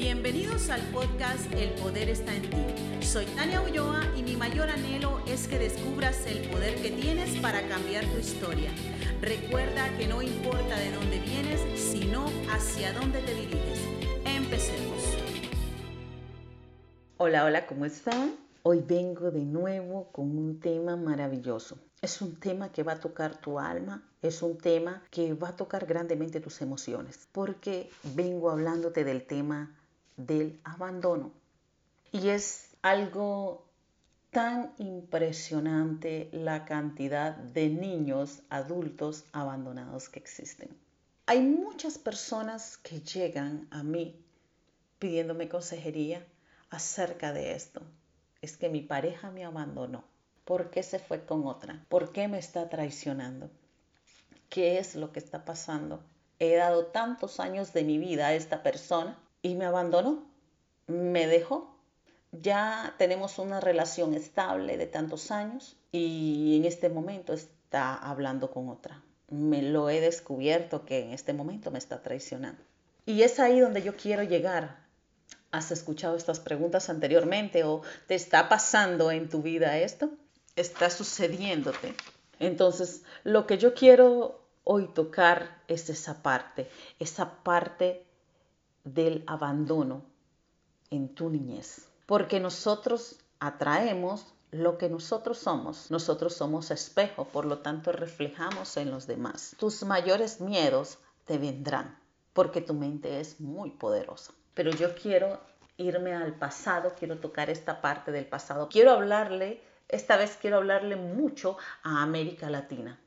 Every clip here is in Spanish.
Bienvenidos al podcast El Poder está en ti. Soy Tania Ulloa y mi mayor anhelo es que descubras el poder que tienes para cambiar tu historia. Recuerda que no importa de dónde vienes, sino hacia dónde te diriges. Empecemos. Hola, hola, ¿cómo están? Hoy vengo de nuevo con un tema maravilloso. Es un tema que va a tocar tu alma, es un tema que va a tocar grandemente tus emociones, porque vengo hablándote del tema del abandono. Y es algo tan impresionante la cantidad de niños adultos abandonados que existen. Hay muchas personas que llegan a mí pidiéndome consejería acerca de esto. Es que mi pareja me abandonó. ¿Por qué se fue con otra? ¿Por qué me está traicionando? ¿Qué es lo que está pasando? He dado tantos años de mi vida a esta persona y me abandonó, me dejó. Ya tenemos una relación estable de tantos años y en este momento está hablando con otra. Me lo he descubierto que en este momento me está traicionando. Y es ahí donde yo quiero llegar. ¿Has escuchado estas preguntas anteriormente o te está pasando en tu vida esto? ¿Está sucediéndote? Entonces, lo que yo quiero hoy tocar es esa parte, esa parte del abandono en tu niñez. Porque nosotros atraemos lo que nosotros somos. Nosotros somos espejo, por lo tanto reflejamos en los demás. Tus mayores miedos te vendrán porque tu mente es muy poderosa. Pero yo quiero irme al pasado, quiero tocar esta parte del pasado. Quiero hablarle, esta vez quiero hablarle mucho a América Latina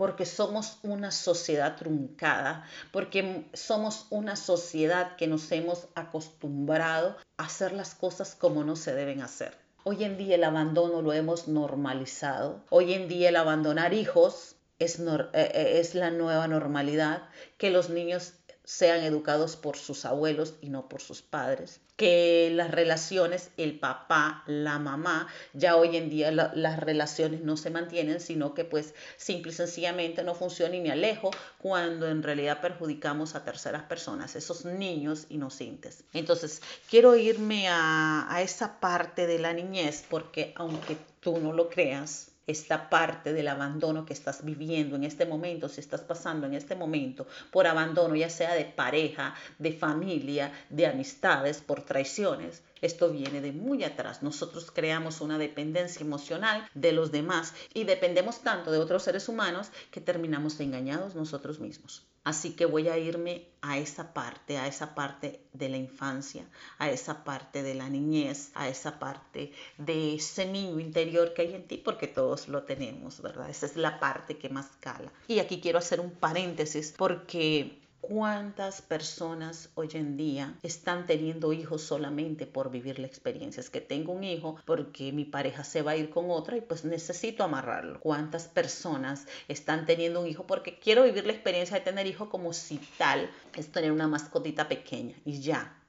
porque somos una sociedad truncada, porque somos una sociedad que nos hemos acostumbrado a hacer las cosas como no se deben hacer. Hoy en día el abandono lo hemos normalizado. Hoy en día el abandonar hijos es, eh, eh, es la nueva normalidad, que los niños sean educados por sus abuelos y no por sus padres, que las relaciones, el papá, la mamá, ya hoy en día las relaciones no se mantienen, sino que pues simple y sencillamente no funciona y me alejo cuando en realidad perjudicamos a terceras personas, esos niños inocentes. Entonces, quiero irme a, a esa parte de la niñez porque aunque tú no lo creas, esta parte del abandono que estás viviendo en este momento, si estás pasando en este momento por abandono, ya sea de pareja, de familia, de amistades, por traiciones, esto viene de muy atrás. Nosotros creamos una dependencia emocional de los demás y dependemos tanto de otros seres humanos que terminamos engañados nosotros mismos. Así que voy a irme a esa parte, a esa parte de la infancia, a esa parte de la niñez, a esa parte de ese niño interior que hay en ti, porque todos lo tenemos, ¿verdad? Esa es la parte que más cala. Y aquí quiero hacer un paréntesis porque ¿Cuántas personas hoy en día están teniendo hijos solamente por vivir la experiencia? Es que tengo un hijo porque mi pareja se va a ir con otra y pues necesito amarrarlo. ¿Cuántas personas están teniendo un hijo porque quiero vivir la experiencia de tener hijo como si tal es tener una mascotita pequeña y ya?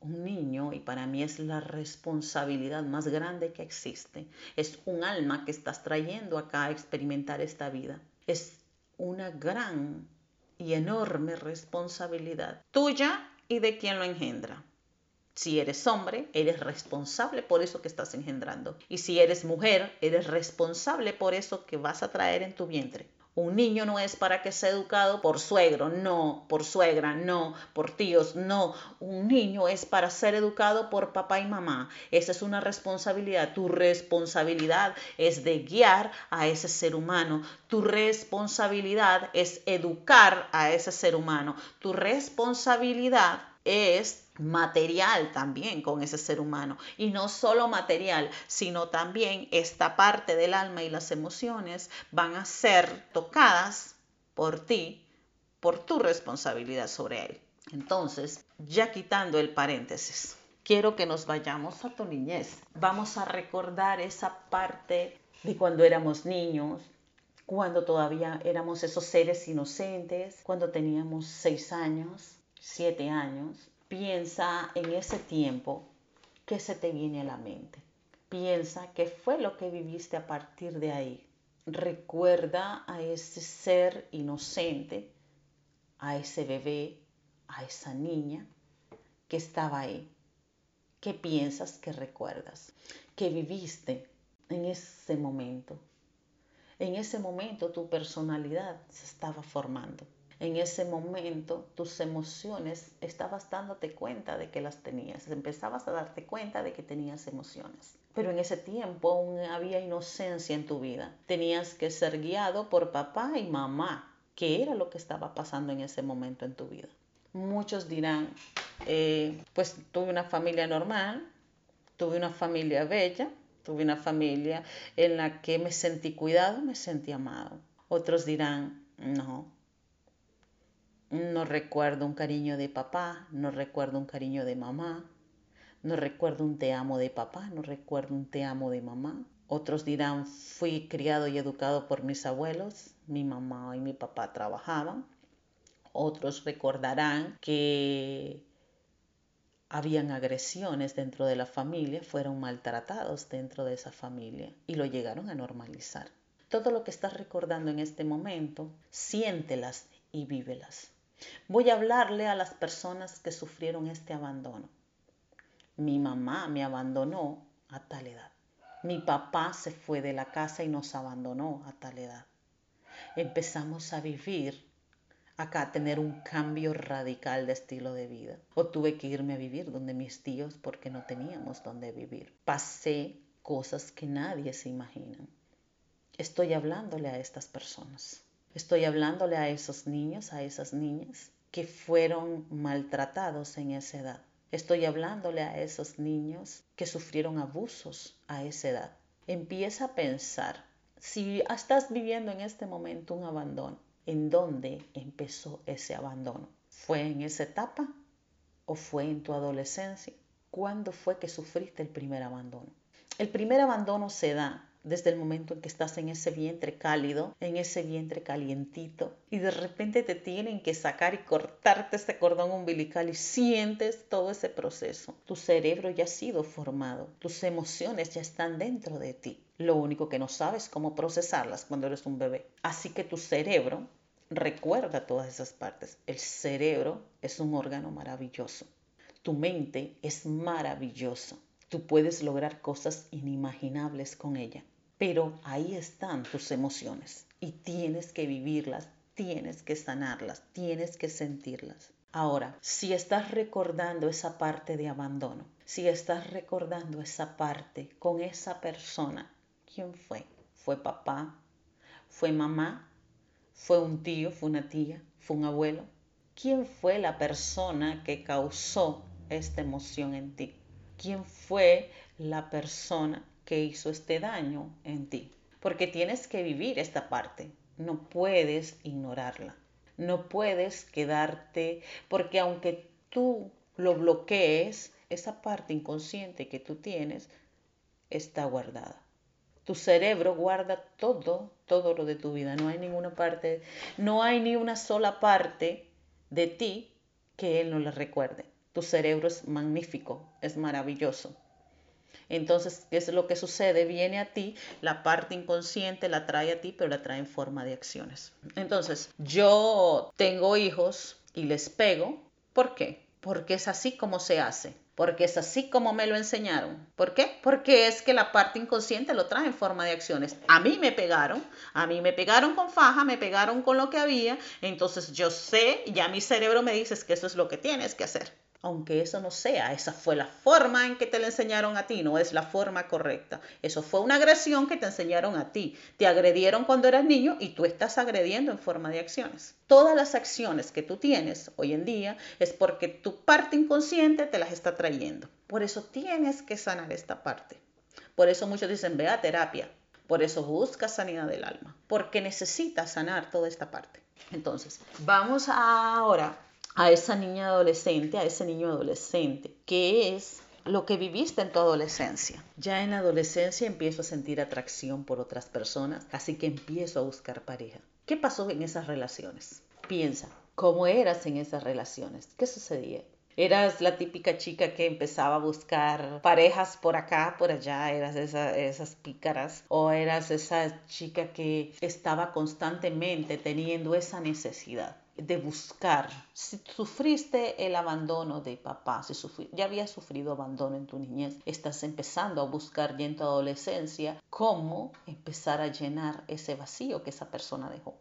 Un niño, y para mí es la responsabilidad más grande que existe, es un alma que estás trayendo acá a experimentar esta vida. Es una gran y enorme responsabilidad tuya y de quien lo engendra. Si eres hombre, eres responsable por eso que estás engendrando. Y si eres mujer, eres responsable por eso que vas a traer en tu vientre. Un niño no es para que sea educado por suegro, no, por suegra, no, por tíos, no. Un niño es para ser educado por papá y mamá. Esa es una responsabilidad. Tu responsabilidad es de guiar a ese ser humano. Tu responsabilidad es educar a ese ser humano. Tu responsabilidad es material también con ese ser humano. Y no solo material, sino también esta parte del alma y las emociones van a ser tocadas por ti, por tu responsabilidad sobre él. Entonces, ya quitando el paréntesis, quiero que nos vayamos a tu niñez. Vamos a recordar esa parte de cuando éramos niños, cuando todavía éramos esos seres inocentes, cuando teníamos seis años, siete años, piensa en ese tiempo que se te viene a la mente. Piensa qué fue lo que viviste a partir de ahí. Recuerda a ese ser inocente, a ese bebé, a esa niña que estaba ahí? ¿Qué piensas que recuerdas? ¿Qué viviste en ese momento? En ese momento tu personalidad se estaba formando. En ese momento tus emociones estabas dándote cuenta de que las tenías. Empezabas a darte cuenta de que tenías emociones. Pero en ese tiempo aún había inocencia en tu vida. Tenías que ser guiado por papá y mamá, que era lo que estaba pasando en ese momento en tu vida. Muchos dirán, eh, pues tuve una familia normal, tuve una familia bella, tuve una familia en la que me sentí cuidado, me sentí amado. Otros dirán, no, no recuerdo un cariño de papá, no recuerdo un cariño de mamá, no recuerdo un te amo de papá, no recuerdo un te amo de mamá. Otros dirán, fui criado y educado por mis abuelos, mi mamá y mi papá trabajaban. Otros recordarán que habían agresiones dentro de la familia, fueron maltratados dentro de esa familia y lo llegaron a normalizar. Todo lo que estás recordando en este momento, siéntelas y vívelas. Voy a hablarle a las personas que sufrieron este abandono. Mi mamá me abandonó a tal edad. Mi papá se fue de la casa y nos abandonó a tal edad. Empezamos a vivir acá, a tener un cambio radical de estilo de vida. O tuve que irme a vivir donde mis tíos porque no teníamos donde vivir. Pasé cosas que nadie se imagina. Estoy hablándole a estas personas. Estoy hablándole a esos niños, a esas niñas que fueron maltratados en esa edad. Estoy hablándole a esos niños que sufrieron abusos a esa edad. Empieza a pensar, si estás viviendo en este momento un abandono, ¿en dónde empezó ese abandono? ¿Fue en esa etapa o fue en tu adolescencia? ¿Cuándo fue que sufriste el primer abandono? El primer abandono se da desde el momento en que estás en ese vientre cálido, en ese vientre calientito, y de repente te tienen que sacar y cortarte ese cordón umbilical y sientes todo ese proceso. Tu cerebro ya ha sido formado, tus emociones ya están dentro de ti. Lo único que no sabes es cómo procesarlas cuando eres un bebé. Así que tu cerebro recuerda todas esas partes. El cerebro es un órgano maravilloso. Tu mente es maravillosa. Tú puedes lograr cosas inimaginables con ella. Pero ahí están tus emociones y tienes que vivirlas, tienes que sanarlas, tienes que sentirlas. Ahora, si estás recordando esa parte de abandono, si estás recordando esa parte con esa persona, ¿quién fue? ¿Fue papá? ¿Fue mamá? ¿Fue un tío? ¿Fue una tía? ¿Fue un abuelo? ¿Quién fue la persona que causó esta emoción en ti? quién fue la persona que hizo este daño en ti. Porque tienes que vivir esta parte, no puedes ignorarla, no puedes quedarte, porque aunque tú lo bloquees, esa parte inconsciente que tú tienes está guardada. Tu cerebro guarda todo, todo lo de tu vida. No hay ninguna parte, no hay ni una sola parte de ti que él no le recuerde. Tu cerebro es magnífico, es maravilloso. Entonces, ¿qué es lo que sucede? Viene a ti, la parte inconsciente la trae a ti, pero la trae en forma de acciones. Entonces, yo tengo hijos y les pego. ¿Por qué? Porque es así como se hace. Porque es así como me lo enseñaron. ¿Por qué? Porque es que la parte inconsciente lo trae en forma de acciones. A mí me pegaron, a mí me pegaron con faja, me pegaron con lo que había. Entonces yo sé, ya mi cerebro me dice que eso es lo que tienes que hacer aunque eso no sea, esa fue la forma en que te la enseñaron a ti, no es la forma correcta. Eso fue una agresión que te enseñaron a ti. Te agredieron cuando eras niño y tú estás agrediendo en forma de acciones. Todas las acciones que tú tienes hoy en día es porque tu parte inconsciente te las está trayendo. Por eso tienes que sanar esta parte. Por eso muchos dicen, ve a terapia. Por eso busca sanidad del alma. Porque necesitas sanar toda esta parte. Entonces, vamos ahora a esa niña adolescente, a ese niño adolescente, que es lo que viviste en tu adolescencia. Ya en la adolescencia empiezo a sentir atracción por otras personas, así que empiezo a buscar pareja. ¿Qué pasó en esas relaciones? Piensa, ¿cómo eras en esas relaciones? ¿Qué sucedía? ¿Eras la típica chica que empezaba a buscar parejas por acá, por allá? ¿Eras esas pícaras? ¿O eras esa chica que estaba constantemente teniendo esa necesidad? De buscar. Si sufriste el abandono de papá, si ya habías sufrido abandono en tu niñez, estás empezando a buscar ya en tu adolescencia cómo empezar a llenar ese vacío que esa persona dejó.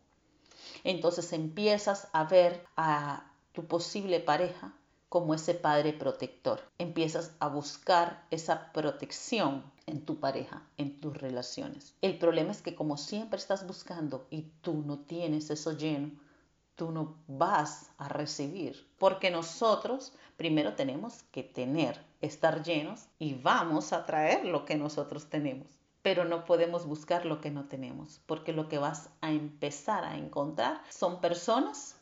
Entonces empiezas a ver a tu posible pareja como ese padre protector. Empiezas a buscar esa protección en tu pareja, en tus relaciones. El problema es que como siempre estás buscando y tú no tienes eso lleno, tú no vas a recibir. Porque nosotros primero tenemos que tener, estar llenos y vamos a traer lo que nosotros tenemos. Pero no podemos buscar lo que no tenemos, porque lo que vas a empezar a encontrar son personas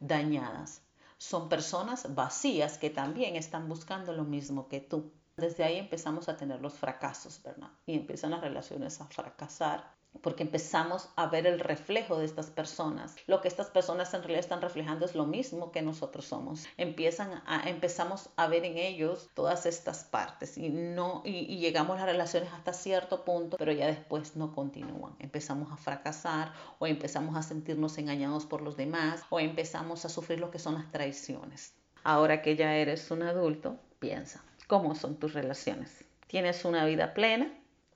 dañadas, son personas vacías que también están buscando lo mismo que tú. Desde ahí empezamos a tener los fracasos, ¿verdad? Y empiezan las relaciones a fracasar porque empezamos a ver el reflejo de estas personas. Lo que estas personas en realidad están reflejando es lo mismo que nosotros somos. Empiezan a, empezamos a ver en ellos todas estas partes y, no, y, llegamos a las relaciones hasta cierto punto, pero ya después no continúan. Empezamos a fracasar o empezamos a sentirnos engañados por los demás o empezamos a sufrir lo que son las traiciones. Ahora que ya eres un adulto, piensa, ¿cómo son tus relaciones? ¿Tienes una vida plena?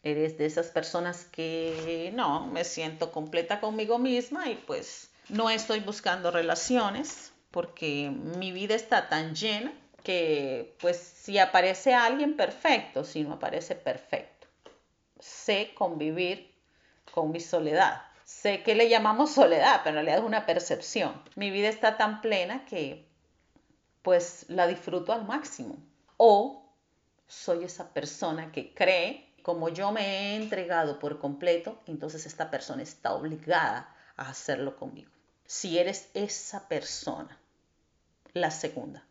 Eres de esas personas que no, me siento completa conmigo misma y pues no estoy buscando relaciones porque mi vida está tan llena que pues si aparece alguien perfecto, si no aparece perfecto. Sé convivir con mi soledad. Sé que le llamamos soledad, pero en realidad es una percepción. Mi vida está tan plena que pues la disfruto al máximo. O soy esa persona que cree como yo me he entregado por completo, entonces esta persona está obligada a hacerlo conmigo. Si eres esa persona, la segunda,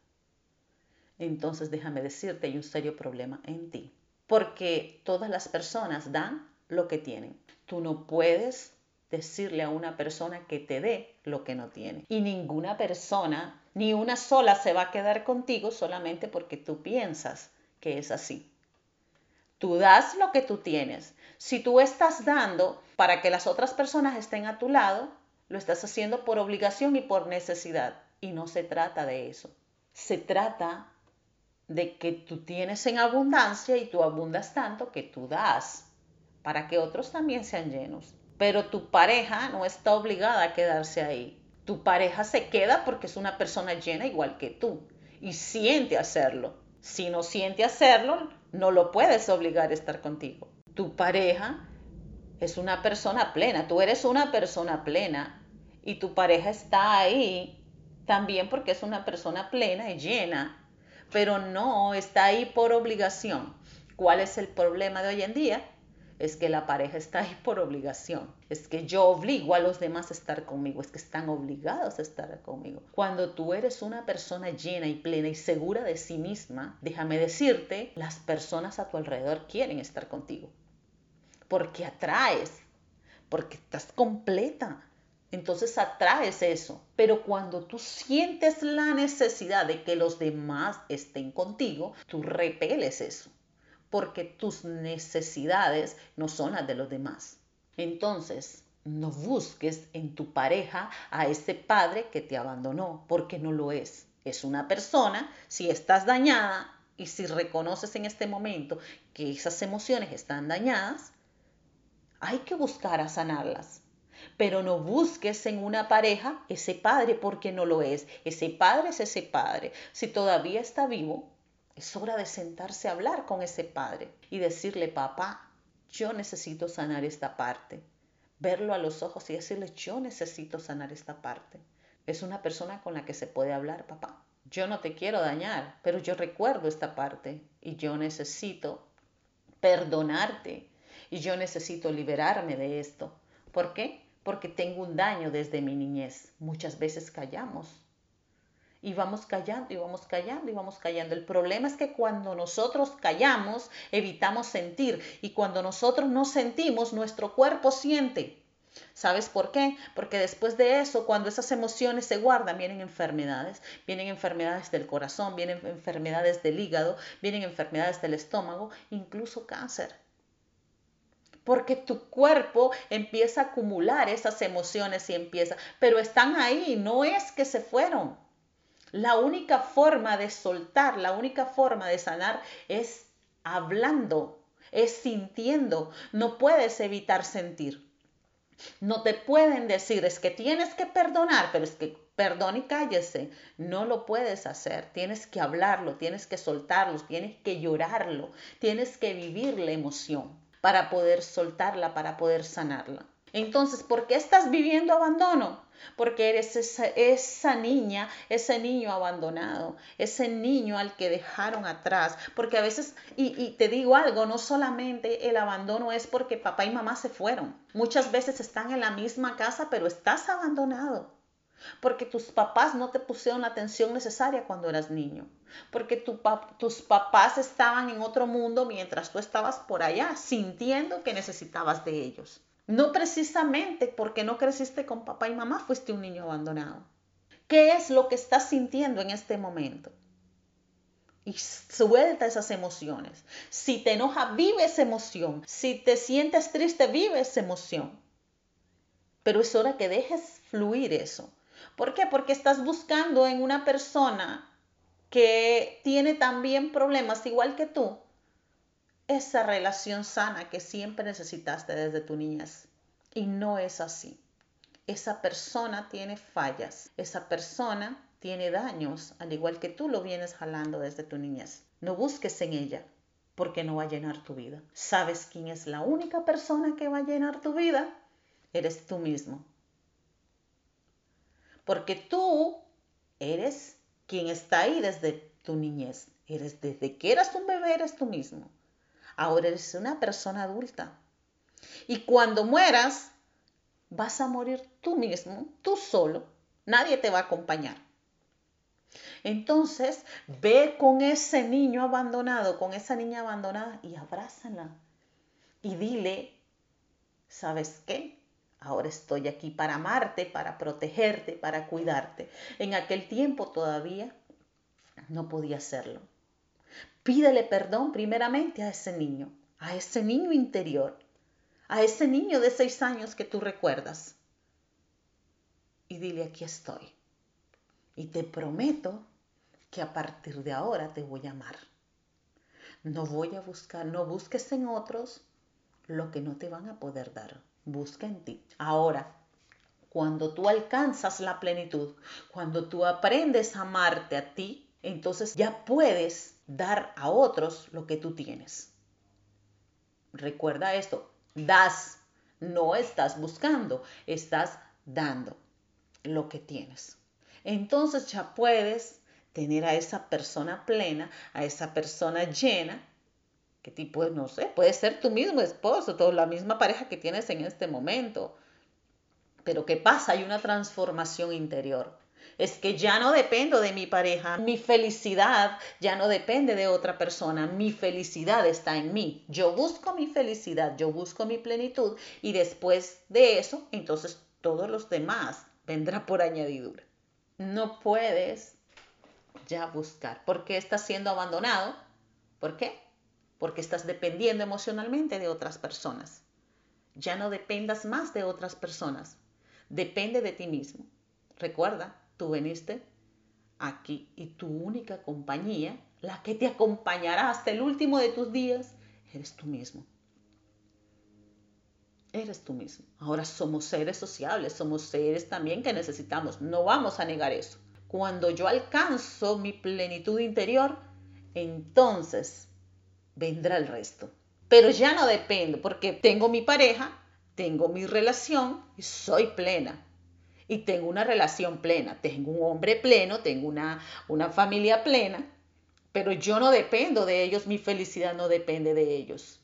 entonces déjame decirte, hay un serio problema en ti. Porque todas las personas dan lo que tienen. Tú no puedes decirle a una persona que te dé lo que no tiene. Y ninguna persona, ni una sola, se va a quedar contigo solamente porque tú piensas que es así. Tú das lo que tú tienes. Si tú estás dando para que las otras personas estén a tu lado, lo estás haciendo por obligación y por necesidad. Y no se trata de eso. Se trata de que tú tienes en abundancia y tú abundas tanto que tú das para que otros también sean llenos. Pero tu pareja no está obligada a quedarse ahí. Tu pareja se queda porque es una persona llena igual que tú y siente hacerlo. Si no siente hacerlo, no lo puedes obligar a estar contigo. Tu pareja es una persona plena, tú eres una persona plena y tu pareja está ahí también porque es una persona plena y llena, pero no está ahí por obligación. ¿Cuál es el problema de hoy en día? Es que la pareja está ahí por obligación. Es que yo obligo a los demás a estar conmigo. Es que están obligados a estar conmigo. Cuando tú eres una persona llena y plena y segura de sí misma, déjame decirte, las personas a tu alrededor quieren estar contigo. Porque atraes, porque estás completa. Entonces atraes eso. Pero cuando tú sientes la necesidad de que los demás estén contigo, tú repeles eso porque tus necesidades no son las de los demás. Entonces, no busques en tu pareja a ese padre que te abandonó, porque no lo es. Es una persona, si estás dañada y si reconoces en este momento que esas emociones están dañadas, hay que buscar a sanarlas. Pero no busques en una pareja ese padre porque no lo es. Ese padre es ese padre. Si todavía está vivo, es hora de sentarse a hablar con ese padre y decirle, papá, yo necesito sanar esta parte. Verlo a los ojos y decirle, yo necesito sanar esta parte. Es una persona con la que se puede hablar, papá. Yo no te quiero dañar, pero yo recuerdo esta parte y yo necesito perdonarte y yo necesito liberarme de esto. ¿Por qué? Porque tengo un daño desde mi niñez. Muchas veces callamos y vamos callando y vamos callando y vamos callando. El problema es que cuando nosotros callamos, evitamos sentir y cuando nosotros no sentimos, nuestro cuerpo siente. ¿Sabes por qué? Porque después de eso, cuando esas emociones se guardan, vienen enfermedades, vienen enfermedades del corazón, vienen enfermedades del hígado, vienen enfermedades del estómago, incluso cáncer. porque tu cuerpo empieza a acumular esas emociones y empieza, pero están ahí, no es que se fueron. La única forma de soltar, la única forma de sanar es hablando, es sintiendo. No puedes evitar sentir. No te pueden decir, es que tienes que perdonar, pero es que perdón y cállese. No lo puedes hacer. Tienes que hablarlo, tienes que soltarlo, tienes que llorarlo, tienes que vivir la emoción para poder soltarla, para poder sanarla. Entonces, ¿por qué estás viviendo abandono? Porque eres esa, niña, ese niño abandonado, ese niño al que dejaron atrás. Porque a veces, y, te digo algo, no solamente el abandono es porque papá y mamá se fueron. Muchas veces están en la misma casa, pero estás abandonado porque tus papás no te pusieron la atención necesaria cuando eras niño, porque tus papás estaban en otro mundo mientras tú estabas por allá, sintiendo que necesitabas de ellos. No precisamente porque no creciste con papá y mamá fuiste un niño abandonado. ¿Qué es lo que estás sintiendo en este momento? Y suelta esas emociones. Si te enoja, vive esa emoción. Si te sientes triste, vive esa emoción. Pero es hora que dejes fluir eso. ¿Por qué? Porque estás buscando en una persona que tiene también problemas igual que tú, esa relación sana que siempre necesitaste desde tu niñez. Y no es así. Esa persona tiene fallas, esa persona tiene daños, al igual que tú lo vienes jalando desde tu niñez. No busques en ella, porque no va a llenar tu vida. ¿Sabes quién es la única persona que va a llenar tu vida? Eres tú mismo porque tú eres quien está ahí desde tu niñez. Eres desde que eras un bebé, eres tú mismo. Ahora eres una persona adulta. Y cuando mueras, vas a morir tú mismo, tú solo. Nadie te va a acompañar. Entonces, ve con ese niño abandonado, con esa niña abandonada y abrázala. Y dile, ¿sabes qué? Ahora estoy aquí para amarte, para protegerte, para cuidarte. En aquel tiempo todavía no podía hacerlo. Pídele perdón primeramente a ese niño, a ese niño interior, a ese niño de seis años que tú recuerdas. Y dile, aquí estoy. Y te prometo que a partir de ahora te voy a amar. No voy a buscar, no busques en otros lo que no te van a poder dar busca en ti. Ahora, cuando tú alcanzas la plenitud, cuando tú aprendes a amarte a ti, entonces ya puedes dar a otros lo que tú tienes. Recuerda esto, das, no estás buscando, estás dando lo que tienes. Entonces ya puedes tener a esa persona plena, a esa persona llena, ¿Qué tipo, no sé, puede ser tu mismo esposo, toda la misma pareja que tienes en este momento. Pero ¿qué pasa? Hay una transformación interior. Es que ya no dependo de mi pareja. Mi felicidad ya no depende de otra persona. Mi felicidad está en mí. Yo busco mi felicidad, yo busco mi plenitud y después de eso, entonces todos los demás vendrá por añadidura. No puedes ya buscar. ¿Por qué estás siendo abandonado? ¿Por qué? porque estás dependiendo emocionalmente de otras personas. Ya no dependas más de otras personas, depende de ti mismo. Recuerda, tú veniste aquí y tu única compañía, la que te acompañará hasta el último de tus días, eres tú mismo. Eres tú mismo. Ahora somos seres sociables, somos seres también que necesitamos, no vamos a negar eso. Cuando yo alcanzo mi plenitud interior, entonces vendrá el resto. Pero ya no dependo porque tengo mi pareja, tengo mi relación y soy plena. Y tengo una relación plena, tengo un hombre pleno, tengo una, una familia plena, pero yo no dependo de ellos, mi felicidad no depende de ellos.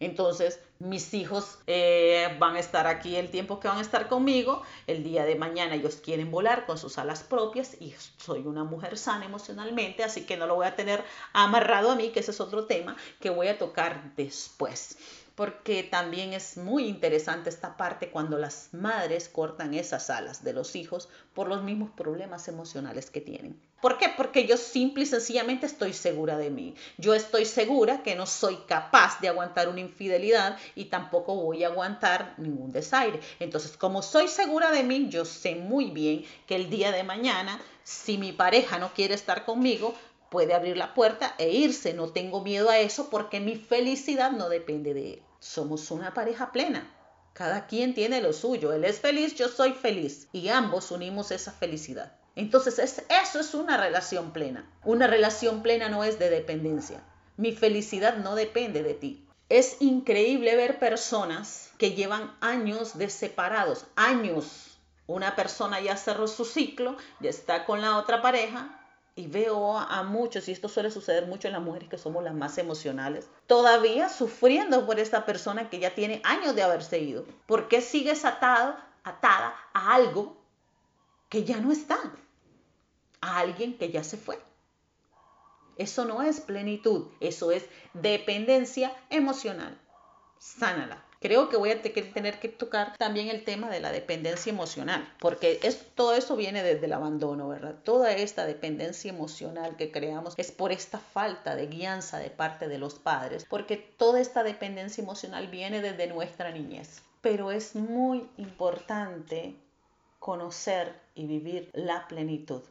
Entonces, mis hijos eh, van a estar aquí el tiempo que van a estar conmigo. El día de mañana ellos quieren volar con sus alas propias y soy una mujer sana emocionalmente, así que no lo voy a tener amarrado a mí, que ese es otro tema que voy a tocar después. Porque también es muy interesante esta parte cuando las madres cortan esas alas de los hijos por los mismos problemas emocionales que tienen. ¿Por qué? Porque yo simple y sencillamente estoy segura de mí. Yo estoy segura que no soy capaz de aguantar una infidelidad y tampoco voy a aguantar ningún desaire. Entonces, como soy segura de mí, yo sé muy bien que el día de mañana, si mi pareja no quiere estar conmigo, puede abrir la puerta e irse. No tengo miedo a eso porque mi felicidad no depende de él somos una pareja plena. Cada quien tiene lo suyo. Él es feliz, yo soy feliz. Y ambos unimos esa felicidad. Entonces eso es una relación plena. Una relación plena no es de dependencia. Mi felicidad no depende de ti. Es increíble ver personas que llevan años de separados, años. Una persona ya cerró su ciclo, ya está con la otra pareja y veo a muchos, y esto suele suceder mucho en las mujeres que somos las más emocionales, todavía sufriendo por esta persona que ya tiene años de haberse ido. ¿Por qué sigues atado, atada a algo que ya no está? A alguien que ya se fue. Eso no es plenitud, eso es dependencia emocional. Sánala. Creo que voy a tener que tocar también el tema de la dependencia emocional, porque es, todo eso viene desde el abandono, ¿verdad? Toda esta dependencia emocional que creamos es por esta falta de guianza de parte de los padres, porque toda esta dependencia emocional viene desde nuestra niñez. Pero es muy importante conocer y vivir la plenitud.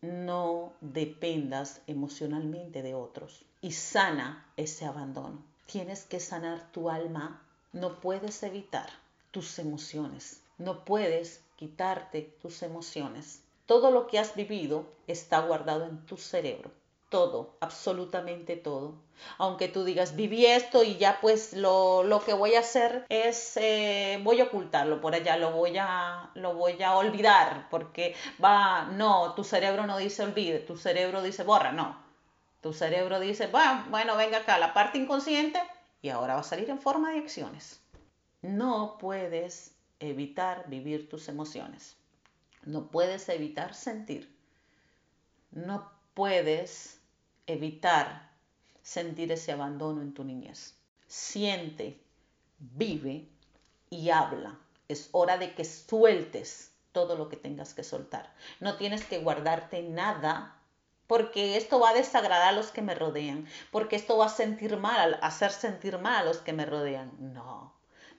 No dependas emocionalmente de otros y sana ese abandono. Tienes que sanar tu alma no puedes evitar tus emociones, no puedes quitarte tus emociones. Todo lo que has vivido está guardado en tu cerebro. Todo, absolutamente todo. Aunque tú digas, viví esto y ya pues lo, que voy a hacer es, eh, voy a ocultarlo por allá, lo voy, a, lo voy a olvidar, porque va, no, tu cerebro no dice olvide, tu cerebro dice borra, no. Tu cerebro dice, bueno, bueno, venga acá, la parte inconsciente y ahora va a salir en forma de acciones. No puedes evitar vivir tus emociones. No puedes evitar sentir. No puedes evitar sentir ese abandono en tu niñez. Siente, vive y habla. Es hora de que sueltes todo lo que tengas que soltar. No tienes que guardarte nada porque esto va a desagradar a los que me rodean, porque esto va a sentir mal, a hacer sentir mal a los que me rodean. No,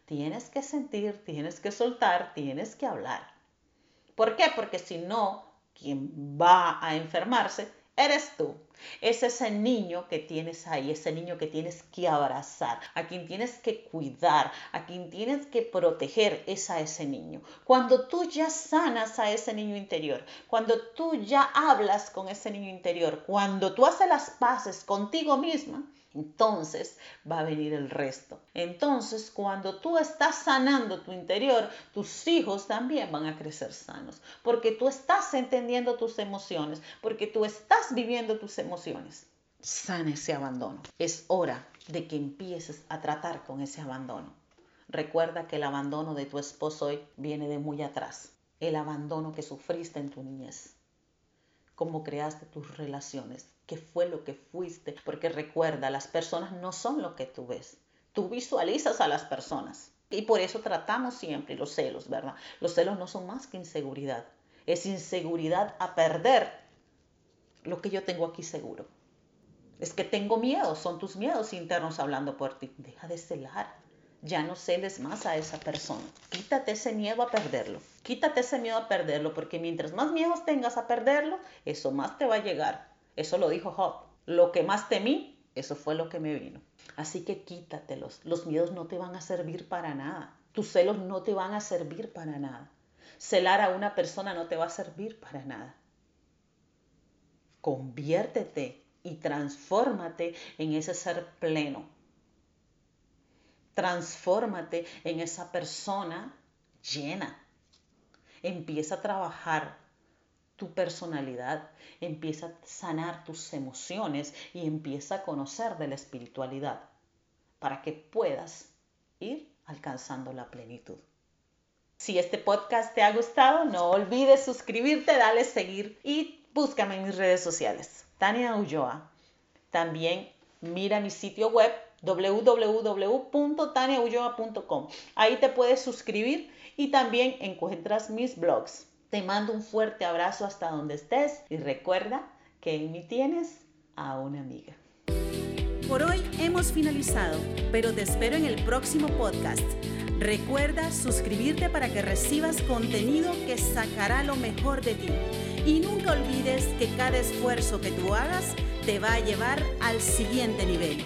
tienes que sentir, tienes que soltar, tienes que hablar. ¿Por qué? Porque si no, quien va a enfermarse eres tú. Es ese niño que tienes ahí, ese niño que tienes que abrazar, a quien tienes que cuidar, a quien tienes que proteger, es a ese niño. Cuando tú ya sanas a ese niño interior, cuando tú ya hablas con ese niño interior, cuando tú haces las paces contigo misma, entonces va a venir el resto. Entonces, cuando tú estás sanando tu interior, tus hijos también van a crecer sanos, porque tú estás entendiendo tus emociones, porque tú estás viviendo tus emociones. Sana ese abandono. Es hora de que empieces a tratar con ese abandono. Recuerda que el abandono de tu esposo hoy viene de muy atrás. El abandono que sufriste en tu niñez. Cómo creaste tus relaciones qué fue lo que fuiste, porque recuerda, las personas no son lo que tú ves. Tú visualizas a las personas. Y por eso tratamos siempre los celos, ¿verdad? Los celos no son más que inseguridad. Es inseguridad a perder lo que yo tengo aquí seguro. Es que tengo miedo, son tus miedos internos hablando por ti. Deja de celar. Ya no celes más a esa persona. Quítate ese miedo a perderlo. Quítate ese miedo a perderlo, porque mientras más miedos tengas a perderlo, eso más te va a llegar. Eso lo dijo Job. Lo que más temí, eso fue lo que me vino. Así que quítatelos. Los miedos no te van a servir para nada. Tus celos no te van a servir para nada. Celar a una persona no te va a servir para nada. Conviértete y transfórmate en ese ser pleno. Transfórmate en esa persona llena. Empieza a trabajar tu personalidad, empieza a sanar tus emociones y empieza a conocer de la espiritualidad para que puedas ir alcanzando la plenitud. Si este podcast te ha gustado, no olvides suscribirte, dale seguir y búscame en mis redes sociales. Tania Ulloa. También mira mi sitio web www.taniaulloa.com. Ahí te puedes suscribir y también encuentras mis blogs. Te mando un fuerte abrazo hasta donde estés y recuerda que en mí tienes a una amiga. Por hoy hemos finalizado, pero te espero en el próximo podcast. Recuerda suscribirte para que recibas contenido que sacará lo mejor de ti. Y nunca olvides que cada esfuerzo que tú hagas te va a llevar al siguiente nivel.